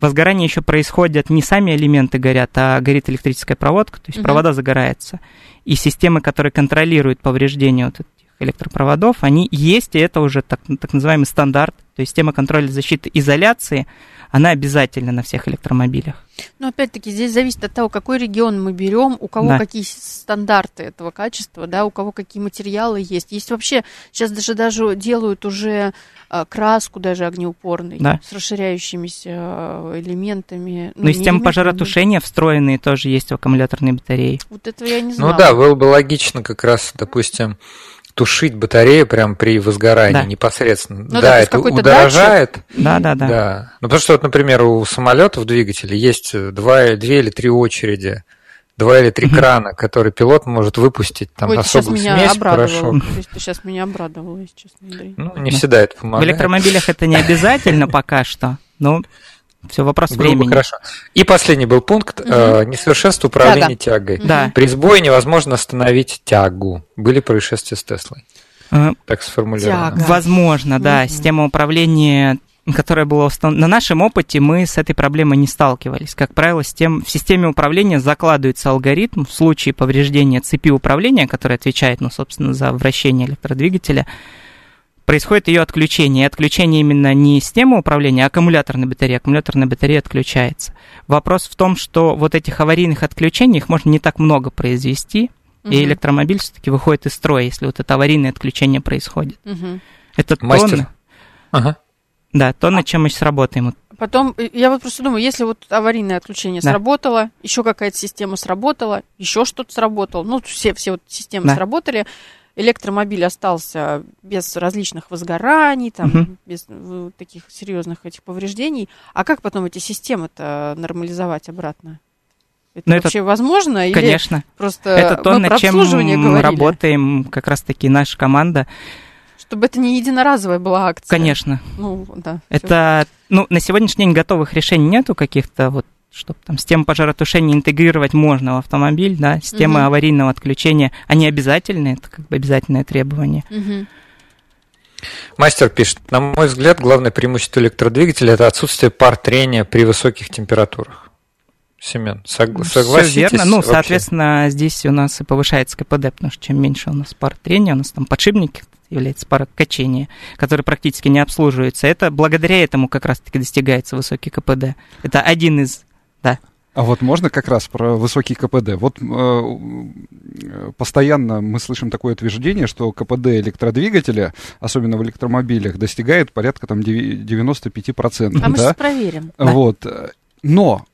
возгорание еще происходит, не сами элементы горят, а горит электрическая проводка, то есть угу. провода загораются. И системы, которые контролируют повреждение вот этих электропроводов, они есть, и это уже так, так называемый стандарт. То То есть система контроля защиты изоляции, она обязательна на всех электромобилях. Но опять-таки здесь зависит от того, какой регион мы берем, у кого да. какие стандарты этого качества, да, у кого какие материалы есть. Есть вообще, сейчас даже даже делают уже а, краску даже огнеупорной да. с расширяющимися а, элементами. Ну, ну системы пожаротушения встроенные тоже есть в аккумуляторной батарее. Вот этого я не знаю. Ну да, было бы логично как раз, допустим, тушить батарею прямо при возгорании да. непосредственно. Ну, да, да это удорожает. Датчик. Да, да, да. да. Ну, потому что, вот, например, у самолетов двигателей есть два, две или три очереди два или три крана, которые пилот может выпустить там Ой, особую смесь, порошок. Ты сейчас меня обрадовал, если честно, Андрей. Ну, не всегда это помогает. В электромобилях это не обязательно пока что, но все вопрос Было времени. Хорошо. И последний был пункт угу. э, несовершенство управления Тяга. тягой. Да. При сбое невозможно остановить тягу. Были происшествия с Теслой. Э, так сформулировано. Тяга. Возможно, да. Угу. Система управления которая была установлена. На нашем опыте мы с этой проблемой не сталкивались. Как правило, систем... в системе управления закладывается алгоритм в случае повреждения цепи управления, которая отвечает, ну, собственно, за вращение электродвигателя, происходит ее отключение. И отключение именно не системы управления, а аккумуляторной батареи. Аккумуляторная батарея отключается. Вопрос в том, что вот этих аварийных отключений, их можно не так много произвести, угу. и электромобиль все-таки выходит из строя, если вот это аварийное отключение происходит. Угу. Это Мастер. тонны. Ага. Да, то, над чем мы сейчас работаем. Потом, э, я вот просто думаю, если вот аварийное отключение да. сработало, еще какая-то система сработала, еще что-то сработало, ну, все, все вот системы да. сработали, электромобиль остался без различных возгораний, там, угу. без э, таких серьезных этих повреждений. А как потом эти системы-то нормализовать обратно? Это Но ну, вообще это, возможно? Конечно. просто это то, над чем мы работаем, как раз-таки наша команда. Чтобы это не единоразовая была акция. Конечно. Ну, да. Это, ну, на сегодняшний день готовых решений нету каких-то вот чтобы там систему пожаротушения интегрировать можно в автомобиль, да, системы угу. аварийного отключения, они обязательны, это как бы обязательное требование. Угу. Мастер пишет, на мой взгляд, главное преимущество электродвигателя – это отсутствие пар трения при высоких температурах. Семен, сог, согласитесь? Все верно. Ну, вообще? соответственно, здесь у нас и повышается КПД, потому что чем меньше у нас пар трения, у нас там подшипники является пара качения, который практически не обслуживается. Это благодаря этому как раз-таки достигается высокий КПД. Это один из да. А вот можно как раз про высокий КПД. Вот э, постоянно мы слышим такое утверждение, что КПД электродвигателя, особенно в электромобилях, достигает порядка там 95%. А да? мы сейчас проверим. Вот. Но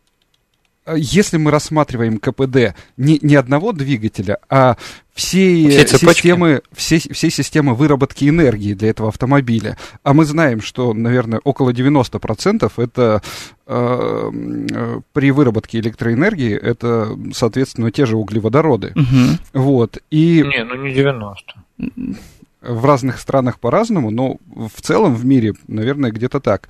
если мы рассматриваем КПД не, не одного двигателя, а всей все системы, все, все системы выработки энергии для этого автомобиля, а мы знаем, что, наверное, около 90% это э, э, при выработке электроэнергии, это, соответственно, те же углеводороды. Угу. Вот. И... Не, ну не 90 в разных странах по-разному, но в целом в мире, наверное, где-то так.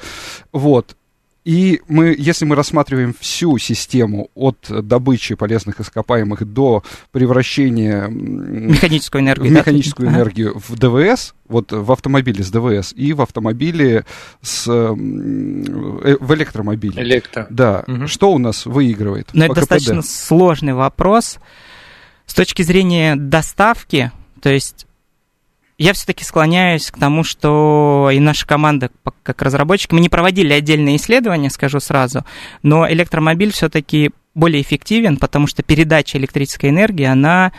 Вот. И мы, если мы рассматриваем всю систему от добычи полезных ископаемых до превращения механическую энергию, в механическую да? энергию в ДВС, вот в автомобиле с ДВС и в автомобиле с, э, в электромобиле. Электро. Да. Угу. Что у нас выигрывает? Но это достаточно сложный вопрос. С точки зрения доставки, то есть я все-таки склоняюсь к тому, что и наша команда, как разработчики, мы не проводили отдельные исследования, скажу сразу, но электромобиль все-таки более эффективен, потому что передача электрической энергии, она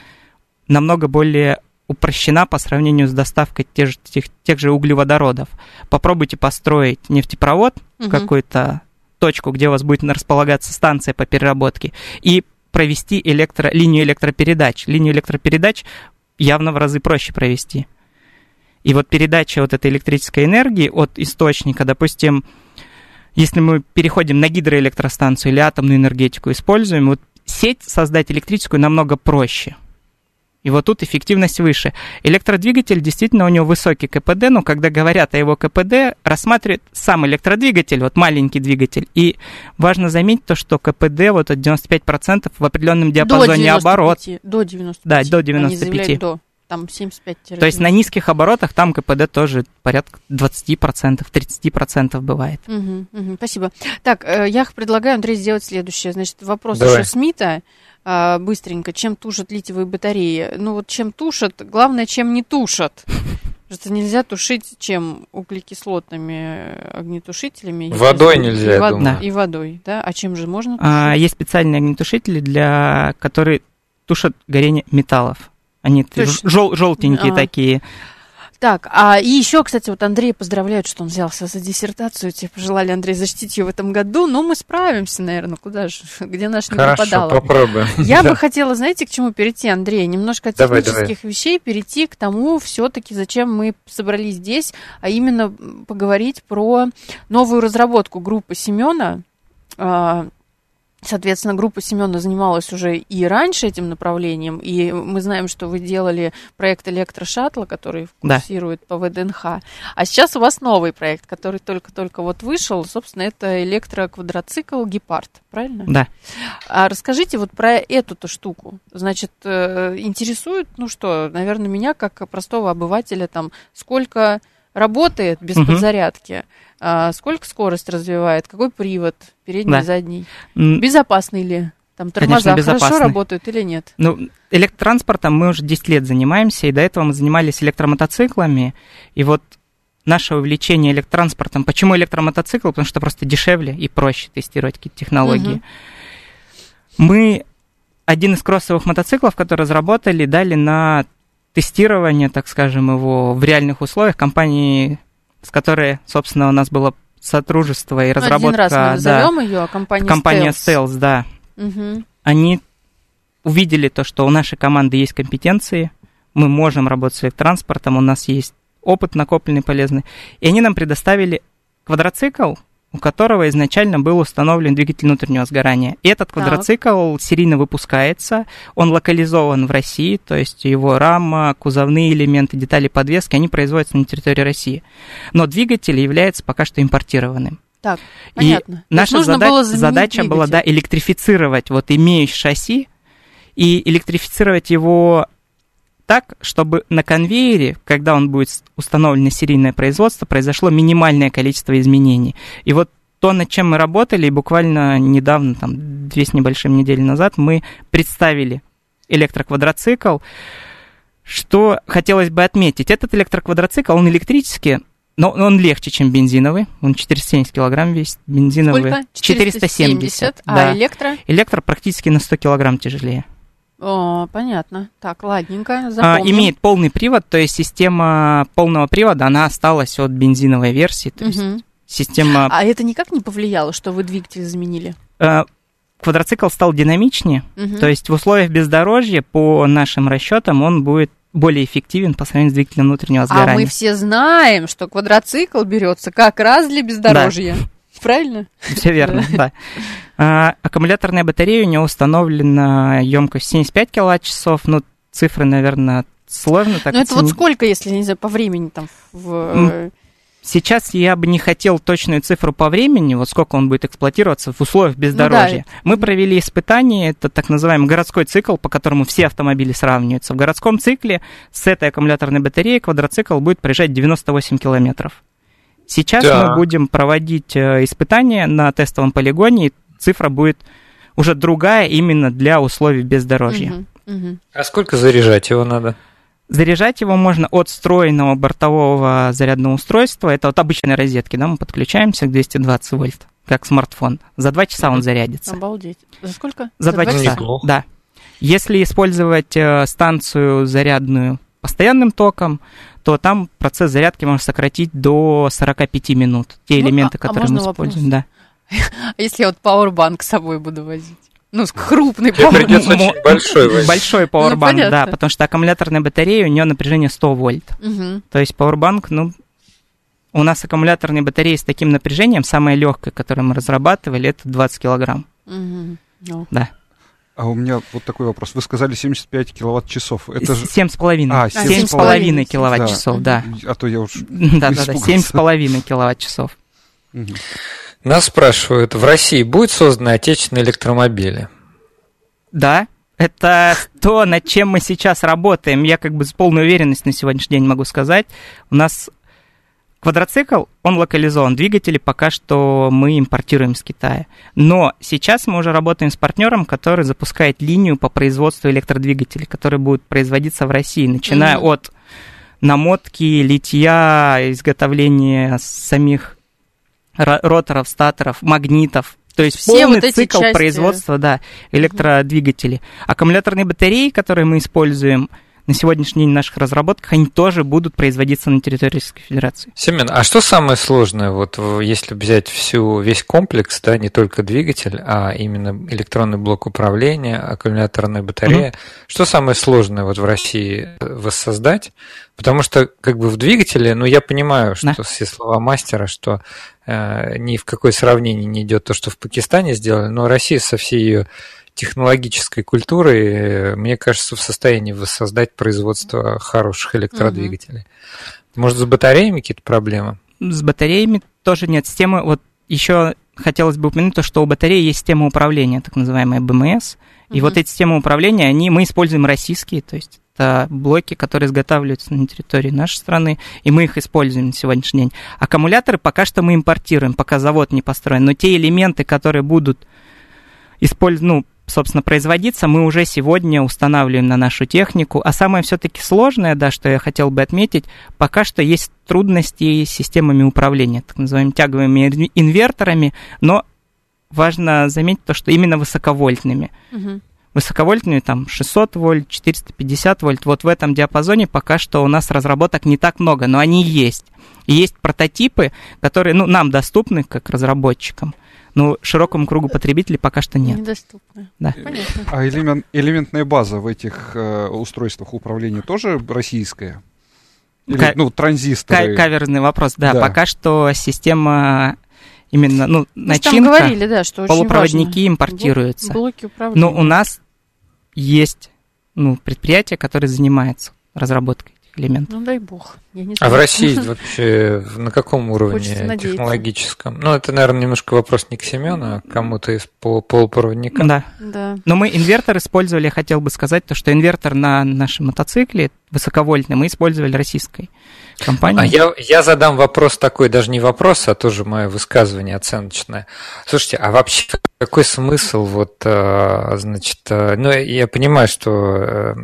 намного более упрощена по сравнению с доставкой тех же, тех, тех же углеводородов. Попробуйте построить нефтепровод угу. в какую-то точку, где у вас будет располагаться станция по переработке, и провести электро, линию электропередач. Линию электропередач явно в разы проще провести. И вот передача вот этой электрической энергии от источника, допустим, если мы переходим на гидроэлектростанцию или атомную энергетику используем, вот сеть создать электрическую намного проще. И вот тут эффективность выше. Электродвигатель действительно у него высокий КПД, но когда говорят о его КПД, рассматривают сам электродвигатель, вот маленький двигатель. И важно заметить то, что КПД вот от 95% в определенном диапазоне до 95, оборот. До 95. Да, до 95. До там 75 То есть на низких оборотах там КПД тоже порядка 20%, 30% бывает. Угу, угу, спасибо. Так, э, я предлагаю, Андрей, сделать следующее. Значит, вопрос Давай. еще Смита а, быстренько. Чем тушат литиевые батареи? Ну вот чем тушат, главное, чем не тушат. Просто нельзя тушить чем? Углекислотными огнетушителями? Водой нельзя, и, вод... да. и водой, да? А чем же можно тушить? А, есть специальные огнетушители, для... которые тушат горение металлов. Они жел- желтенькие а. такие. Так, а и еще, кстати, вот Андрей поздравляют, что он взялся за диссертацию. Тебе пожелали, Андрей, защитить ее в этом году. Но мы справимся, наверное, куда же, где наш не Хорошо, попадало. попробуем. Я бы хотела, знаете, к чему перейти, Андрей? Немножко от технических вещей перейти к тому, все-таки, зачем мы собрались здесь, а именно поговорить про новую разработку группы Семена а, Соответственно, группа Семена занималась уже и раньше этим направлением, и мы знаем, что вы делали проект электрошаттла, который курсирует да. по ВДНХ. А сейчас у вас новый проект, который только-только вот вышел. Собственно, это электроквадроцикл «Гепард», правильно? Да. А расскажите вот про эту-то штуку. Значит, э, интересует, ну что, наверное, меня как простого обывателя, там, сколько работает без угу. подзарядки, а сколько скорость развивает, какой привод, передний, да. задний, безопасный ли? Там тормоза Конечно, хорошо работают или нет? Ну, электротранспортом мы уже 10 лет занимаемся, и до этого мы занимались электромотоциклами, и вот наше увлечение электротранспортом. Почему электромотоцикл? Потому что просто дешевле и проще тестировать какие-то технологии. Угу. Мы один из кроссовых мотоциклов, который разработали, дали на тестирование, так скажем, его в реальных условиях компании, с которой, собственно, у нас было сотрудничество и разработка. Ну, один раз мы да, ее, а компания Компания Stealth, Stealth да. Угу. Они увидели то, что у нашей команды есть компетенции, мы можем работать с электротранспортом, у нас есть опыт накопленный полезный. И они нам предоставили квадроцикл, у которого изначально был установлен двигатель внутреннего сгорания. Этот квадроцикл так. серийно выпускается, он локализован в России, то есть его рама, кузовные элементы, детали подвески, они производятся на территории России. Но двигатель является пока что импортированным. Так, понятно. И наша зада- задача двигатель. была да, электрифицировать вот имеющий шасси и электрифицировать его так, чтобы на конвейере, когда он будет установлен на серийное производство, произошло минимальное количество изменений. И вот то, над чем мы работали, буквально недавно, там, две с небольшим недели назад, мы представили электроквадроцикл. Что хотелось бы отметить, этот электроквадроцикл, он электрический, но он легче, чем бензиновый. Он 470 килограмм весит. Бензиновый Сколько? 470. 470 а да. электро? Электро практически на 100 килограмм тяжелее. О, понятно. Так, ладненько, А, имеет полный привод, то есть система полного привода, она осталась от бензиновой версии, то есть угу. система... А это никак не повлияло, что вы двигатель заменили? А, квадроцикл стал динамичнее, угу. то есть в условиях бездорожья, по нашим расчетам, он будет более эффективен по сравнению с двигателем внутреннего сгорания. А мы все знаем, что квадроцикл берется как раз для бездорожья. Да. Правильно? Все верно, да. А, аккумуляторная батарея у него установлена емкость 75 киловатт-часов, ну, цифры, наверное, сложно так Ну, это вот сколько, если, не знаю, по времени там в... Сейчас я бы не хотел точную цифру по времени, вот сколько он будет эксплуатироваться в условиях бездорожья. Ну, да. Мы провели испытание, это так называемый городской цикл, по которому все автомобили сравниваются. В городском цикле с этой аккумуляторной батареей квадроцикл будет проезжать 98 километров. Сейчас да. мы будем проводить э, испытания на тестовом полигоне, и цифра будет уже другая именно для условий бездорожья. Угу, угу. А сколько заряжать его надо? Заряжать его можно от встроенного бортового зарядного устройства. Это вот обычной розетки, да, мы подключаемся к 220 вольт, как смартфон. За два часа он зарядится. Обалдеть. За сколько? За, два часа, неплохо. да. Если использовать э, станцию зарядную постоянным током, то там процесс зарядки можно сократить до 45 минут. Те ну, элементы, а, а которые а мы используем, вопрос? да. А если я вот пауэрбанк с собой буду возить? Ну, крупный пауэрбанк. большой возить. Большой пауэрбанк, ну, да, потому что аккумуляторная батарея, у нее напряжение 100 вольт. Угу. То есть пауэрбанк, ну, у нас аккумуляторные батареи с таким напряжением, самая легкая, которую мы разрабатывали, это 20 килограмм. Угу. Ну. Да. А у меня вот такой вопрос. Вы сказали 75 киловатт-часов. Это же... 7,5. А, 7,5 киловатт-часов, да. А то я уж Да-да-да, 7,5 киловатт-часов. Нас спрашивают, в России будет созданы отечественные электромобили? Да, это то, над чем мы сейчас работаем. Я как бы с полной уверенностью на сегодняшний день могу сказать. У нас Квадроцикл, он локализован, двигатели пока что мы импортируем с Китая. Но сейчас мы уже работаем с партнером, который запускает линию по производству электродвигателей, которые будут производиться в России, начиная mm-hmm. от намотки, литья, изготовление самих роторов, статоров, магнитов, то есть Все полный вот цикл части... производства да, электродвигателей. Аккумуляторные батареи, которые мы используем, на сегодняшний день в наших разработках, они тоже будут производиться на территории Российской Федерации. Семен, а что самое сложное, вот если взять всю, весь комплекс, да, не только двигатель, а именно электронный блок управления, аккумуляторная батарея, угу. что самое сложное вот в России воссоздать? Потому что как бы в двигателе, ну я понимаю, что да. все слова мастера, что э, ни в какое сравнение не идет то, что в Пакистане сделали, но Россия со всей ее технологической культуры, э, мне кажется, в состоянии воссоздать производство хороших электродвигателей. Угу. Может, с батареями какие-то проблемы? С батареями тоже нет. Системы, вот еще хотелось бы упомянуть то, что у батареи есть система управления, так называемая БМС. И вот эти системы управления, они, мы используем российские, то есть это блоки, которые изготавливаются на территории нашей страны, и мы их используем на сегодняшний день. Аккумуляторы пока что мы импортируем, пока завод не построен, но те элементы, которые будут использ... ну, собственно, производиться, мы уже сегодня устанавливаем на нашу технику. А самое все-таки сложное, да, что я хотел бы отметить, пока что есть трудности с системами управления, так называемыми тяговыми инверторами, но важно заметить то, что именно высоковольтными. Угу. Высоковольтными, там, 600 вольт, 450 вольт, вот в этом диапазоне пока что у нас разработок не так много, но они есть. И есть прототипы, которые, ну, нам доступны как разработчикам, но широкому кругу потребителей пока что нет. Недоступно. Да. Понятно. А элемент, элементная база в этих э, устройствах управления тоже российская? Или, К- ну, транзисторы? Каверный вопрос, да. да. Пока что система именно, ну, Мы начинка, говорили, да, что полупроводники важно. импортируются. Блоки управления. Но у нас есть ну, предприятие, которое занимается разработкой элемент. Ну, дай бог. Я не знаю. А в России вообще на каком уровне технологическом? Ну, это, наверное, немножко вопрос не к Семену, а кому-то из полупроводника. Да. да. Но мы инвертор использовали, я хотел бы сказать, то, что инвертор на нашем мотоцикле высоковольтный мы использовали российской компании. А я, я задам вопрос такой, даже не вопрос, а тоже мое высказывание оценочное. Слушайте, а вообще какой смысл вот, э, значит, э, ну, я понимаю, что э,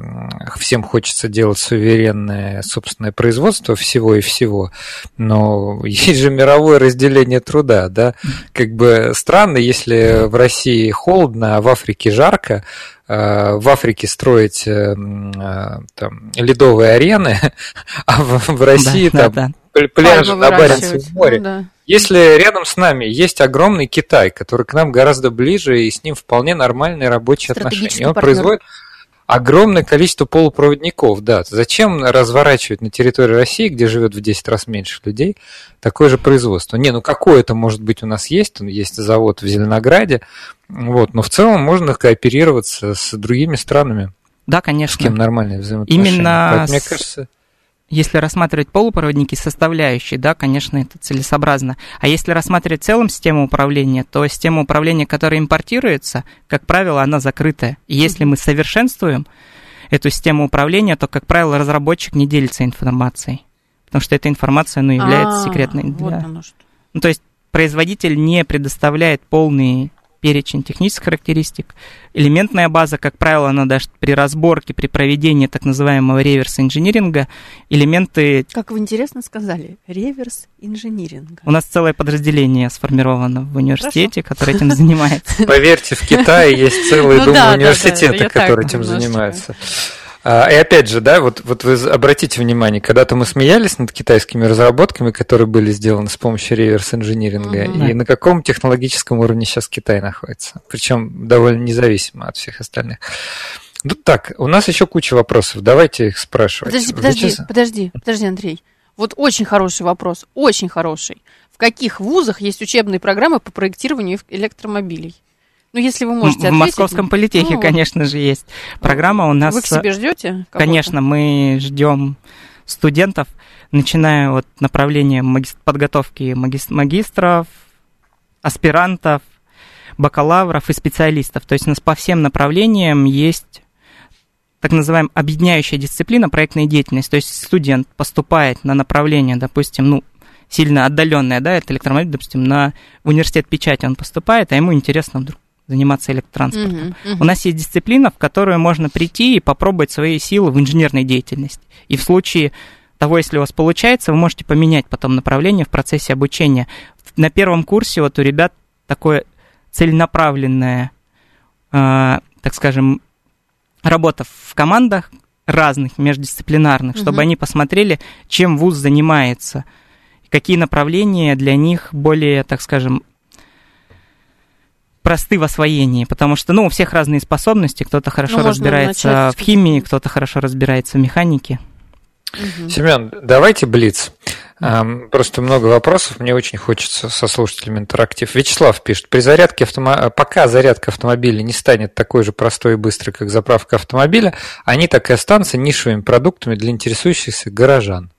всем хочется делать суверенное собственное производство всего и всего, но есть же мировое разделение труда, да, как бы странно, если в России холодно, а в Африке жарко, в Африке строить там, ледовые арены, а в, в России да, там да, да. пляжи на Баренцевом море. Ну, да. Если рядом с нами есть огромный Китай, который к нам гораздо ближе, и с ним вполне нормальные рабочие отношения, он партнер. производит огромное количество полупроводников, да. Зачем разворачивать на территории России, где живет в 10 раз меньше людей, такое же производство? Не, ну какое-то, может быть, у нас есть, есть завод в Зеленограде, вот, но в целом можно кооперироваться с другими странами. Да, конечно. С кем нормальные взаимоотношения. Именно Поэтому, мне кажется если рассматривать полупроводники составляющие, да, конечно, это целесообразно. А если рассматривать целом систему управления, то система управления, которая импортируется, как правило, она закрытая. И если мы совершенствуем эту систему управления, то, как правило, разработчик не делится информацией. Потому что эта информация, ну, является а, секретной. Вот да. оно что. Ну, то есть производитель не предоставляет полный перечень технических характеристик. Элементная база, как правило, она даже при разборке, при проведении так называемого реверс-инжиниринга, элементы... Как вы интересно сказали, реверс-инжиниринга. У нас целое подразделение сформировано в университете, Хорошо. которое этим занимается. Поверьте, в Китае есть целые, ну, думаю, университеты, которые этим занимаются. А, и опять же, да, вот, вот вы обратите внимание, когда-то мы смеялись над китайскими разработками, которые были сделаны с помощью реверс-инжиниринга, mm-hmm. и на каком технологическом уровне сейчас Китай находится, причем довольно независимо от всех остальных. Ну так, у нас еще куча вопросов, давайте их спрашивать. Подожди, подожди, Зачем? подожди, подожди, Андрей. Вот очень хороший вопрос, очень хороший. В каких вузах есть учебные программы по проектированию электромобилей? Ну, если вы можете ответить. В Московском политехе, ну, конечно же, есть программа у нас. Вы к себе ждете? Конечно, мы ждем студентов, начиная от направления подготовки магистров, аспирантов, бакалавров и специалистов. То есть у нас по всем направлениям есть так называемая объединяющая дисциплина проектная деятельность. То есть студент поступает на направление, допустим, ну, сильно отдаленное, да, это электромобиль, допустим, на университет печати он поступает, а ему интересно вдруг заниматься электротранспортом. Uh-huh, uh-huh. У нас есть дисциплина, в которую можно прийти и попробовать свои силы в инженерной деятельности. И в случае того, если у вас получается, вы можете поменять потом направление в процессе обучения. На первом курсе вот у ребят такое целенаправленное, э, так скажем, работа в командах разных, междисциплинарных, угу. чтобы они посмотрели, чем вуз занимается, какие направления для них более, так скажем, просты в освоении, потому что, ну, у всех разные способности, кто-то хорошо ну, разбирается в химии, кто-то хорошо разбирается в механике. Угу. Семен, давайте блиц. Просто много вопросов, мне очень хочется со слушателями интерактив. Вячеслав пишет, при зарядке автомо... пока зарядка автомобиля не станет такой же простой и быстрой, как заправка автомобиля, они так и останутся нишевыми продуктами для интересующихся горожан.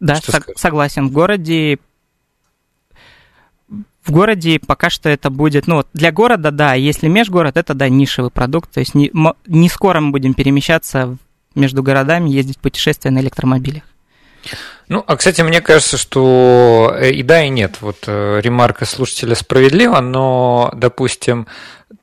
Да, сог- согласен. В городе в городе пока что это будет, ну, для города, да, если межгород, это, да, нишевый продукт, то есть не, не скоро мы будем перемещаться между городами, ездить путешествия на электромобилях. Ну, а, кстати, мне кажется, что и да, и нет. Вот э, ремарка слушателя справедлива, но, допустим,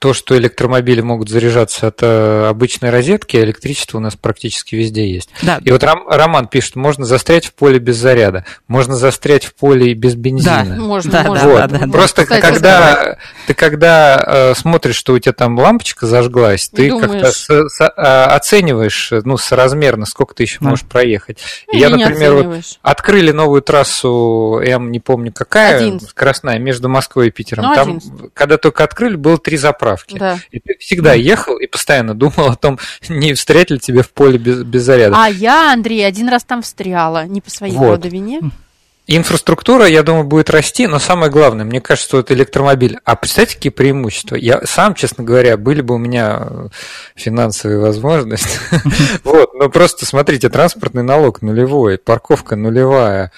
то, что электромобили могут заряжаться от э, обычной розетки, электричество у нас практически везде есть. Да. И вот Ром, Роман пишет, можно застрять в поле без заряда, можно застрять в поле и без бензина. Да, можно, да, можно. Вот. Да, да, Просто Кстати, когда ты когда э, смотришь, что у тебя там лампочка зажглась, ты как-то с, с, а, оцениваешь, ну, соразмерно, сколько ты еще да. можешь проехать. И я, например, вот открыли новую трассу, я не помню какая, Один. скоростная, между Москвой и Питером. Ну, там, когда только открыли, было три заправки заправки. Да. И ты всегда ехал и постоянно думал о том, не встрять ли тебе в поле без, без заряда. А я, Андрей, один раз там встряла, не по своей вот. вине. Инфраструктура, я думаю, будет расти, но самое главное, мне кажется, что это электромобиль. А представьте, какие преимущества? Я сам, честно говоря, были бы у меня финансовые возможности. Вот, но просто смотрите, транспортный налог нулевой, парковка нулевая,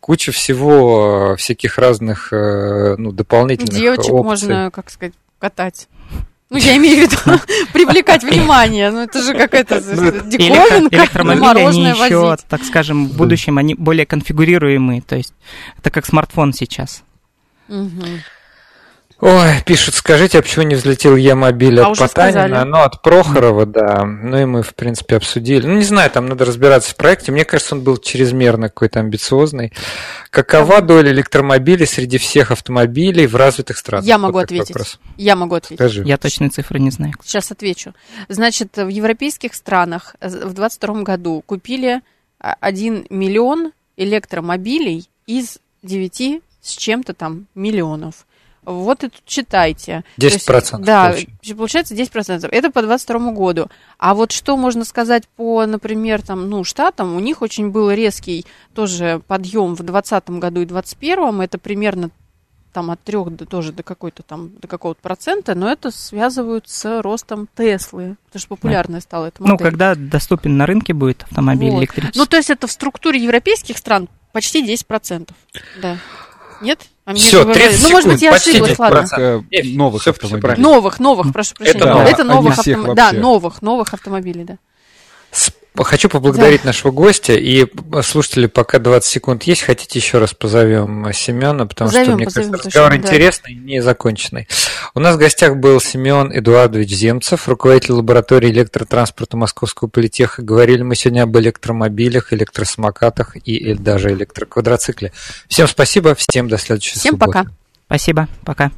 куча всего, всяких разных э, ну, дополнительных Девочек можно, как сказать, катать. Ну, я имею в виду привлекать внимание. Ну, это же какая-то ну, диковинка. Электромобили, они еще, так скажем, в будущем они более конфигурируемые. То есть это как смартфон сейчас. Ой, пишут, скажите, а почему не взлетел Е-мобиль а от Потанина? Ну, от Прохорова, да. Ну, и мы, в принципе, обсудили. Ну, не знаю, там надо разбираться в проекте. Мне кажется, он был чрезмерно какой-то амбициозный. Какова доля электромобилей среди всех автомобилей в развитых странах? Я могу вот ответить. Вопрос. Я могу ответить. Скажи. Я точные цифры не знаю. Сейчас отвечу. Значит, в европейских странах в 2022 году купили 1 миллион электромобилей из 9 с чем-то там миллионов. Вот и тут читайте. 10%. Есть, да, получается. получается 10%. Это по 22 году. А вот что можно сказать по, например, там, ну, штатам, у них очень был резкий тоже подъем в 2020 году и 2021. Это примерно там от трех до тоже до какой-то там до какого-то процента, но это связывают с ростом Теслы, потому что популярная да. стала эта модель. Ну, когда доступен на рынке будет автомобиль вот. электрический. Ну, то есть это в структуре европейских стран почти 10%. Да. Нет? А Все, 30 секунд, Ну, может быть, я ошиблась, ладно. Новых автомобилей. Новых, новых, прошу прощения. Это, новых, это новых автомобилей. Да, новых, новых автомобилей, да. Хочу поблагодарить да. нашего гостя. И слушатели, пока 20 секунд есть, хотите еще раз позовем Семена, потому позовем, что, мне позовем, кажется, разговор да. интересный и не законченный. У нас в гостях был Семен Эдуардович Земцев, руководитель лаборатории электротранспорта Московского политеха. Говорили мы сегодня об электромобилях, электросамокатах и даже электроквадроцикле. Всем спасибо, всем до следующей всем субботы. Всем пока. Спасибо, пока.